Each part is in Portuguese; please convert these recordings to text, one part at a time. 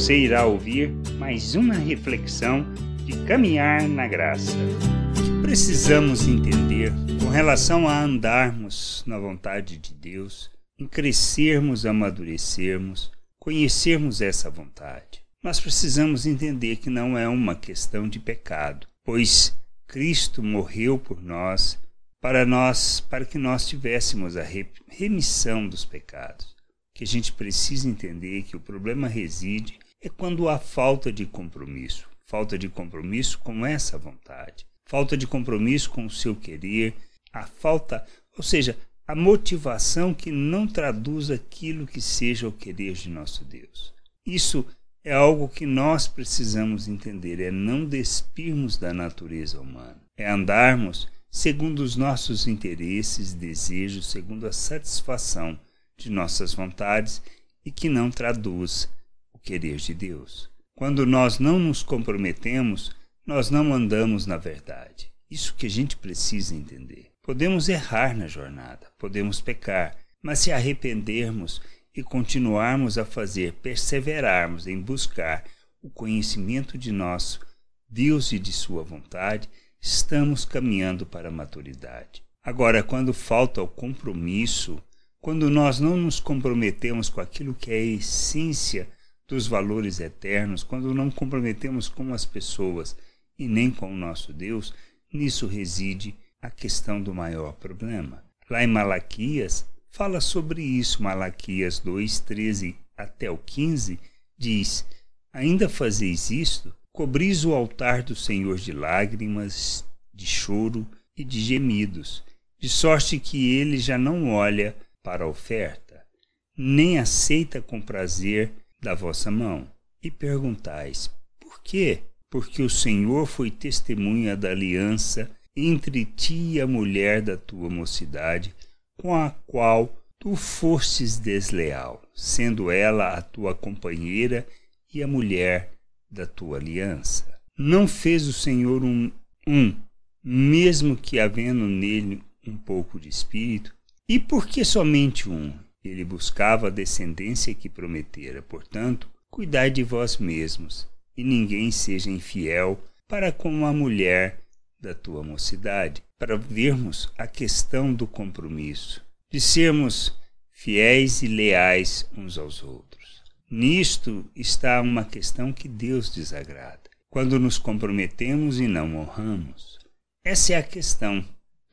Você irá ouvir mais uma reflexão de caminhar na graça. O que precisamos entender com relação a andarmos na vontade de Deus, em crescermos, amadurecermos, conhecermos essa vontade? Nós precisamos entender que não é uma questão de pecado, pois Cristo morreu por nós para nós, para que nós tivéssemos a remissão dos pecados. Que a gente precisa entender que o problema reside é quando há falta de compromisso, falta de compromisso com essa vontade, falta de compromisso com o seu querer, a falta, ou seja, a motivação que não traduz aquilo que seja o querer de nosso Deus. Isso é algo que nós precisamos entender, é não despirmos da natureza humana, é andarmos segundo os nossos interesses, desejos, segundo a satisfação de nossas vontades e que não traduz querer de Deus. Quando nós não nos comprometemos, nós não andamos na verdade. Isso que a gente precisa entender. Podemos errar na jornada, podemos pecar, mas se arrependermos e continuarmos a fazer, perseverarmos em buscar o conhecimento de nosso Deus e de Sua vontade, estamos caminhando para a maturidade. Agora, quando falta o compromisso, quando nós não nos comprometemos com aquilo que é a essência dos valores eternos, quando não comprometemos com as pessoas e nem com o nosso Deus, nisso reside a questão do maior problema. Lá em Malaquias, fala sobre isso. Malaquias 2, 13 até o 15 diz: Ainda fazeis isto? Cobris o altar do Senhor de lágrimas, de choro e de gemidos, de sorte que ele já não olha para a oferta, nem aceita com prazer da vossa mão. E perguntais: Por quê? Porque o Senhor foi testemunha da aliança entre ti e a mulher da tua mocidade, com a qual tu fostes desleal, sendo ela a tua companheira e a mulher da tua aliança. Não fez o Senhor um, um, mesmo que havendo nele um pouco de espírito? E por que somente um? Ele buscava a descendência que prometera. Portanto, cuidai de vós mesmos, e ninguém seja infiel para com a mulher da tua mocidade, para vermos a questão do compromisso, de sermos fiéis e leais uns aos outros. Nisto está uma questão que Deus desagrada, quando nos comprometemos e não honramos. Essa é a questão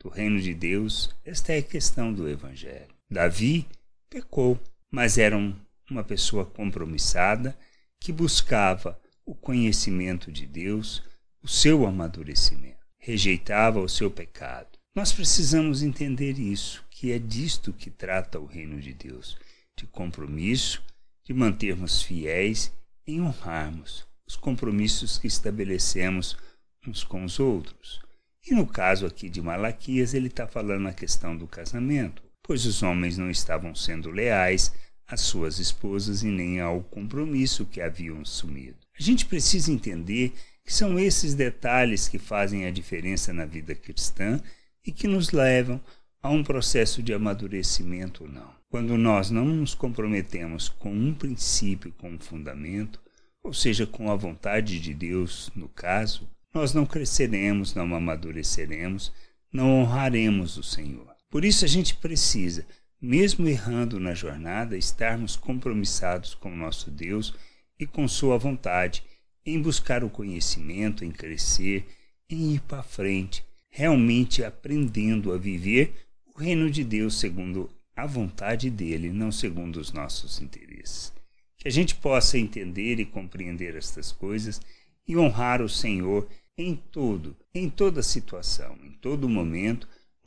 do reino de Deus, esta é a questão do Evangelho. Davi pecou, mas era um, uma pessoa compromissada que buscava o conhecimento de Deus, o seu amadurecimento, rejeitava o seu pecado. Nós precisamos entender isso, que é disto que trata o reino de Deus, de compromisso de mantermos fiéis em honrarmos os compromissos que estabelecemos uns com os outros. E no caso aqui de Malaquias, ele está falando a questão do casamento, pois os homens não estavam sendo leais às suas esposas e nem ao compromisso que haviam assumido. A gente precisa entender que são esses detalhes que fazem a diferença na vida cristã e que nos levam a um processo de amadurecimento ou não. Quando nós não nos comprometemos com um princípio, com um fundamento, ou seja, com a vontade de Deus, no caso, nós não cresceremos, não amadureceremos, não honraremos o Senhor. Por isso a gente precisa, mesmo errando na jornada, estarmos compromissados com o nosso Deus e com Sua vontade, em buscar o conhecimento, em crescer, em ir para frente, realmente aprendendo a viver o reino de Deus segundo a vontade dele, não segundo os nossos interesses. Que a gente possa entender e compreender estas coisas e honrar o Senhor em tudo, em toda situação, em todo momento,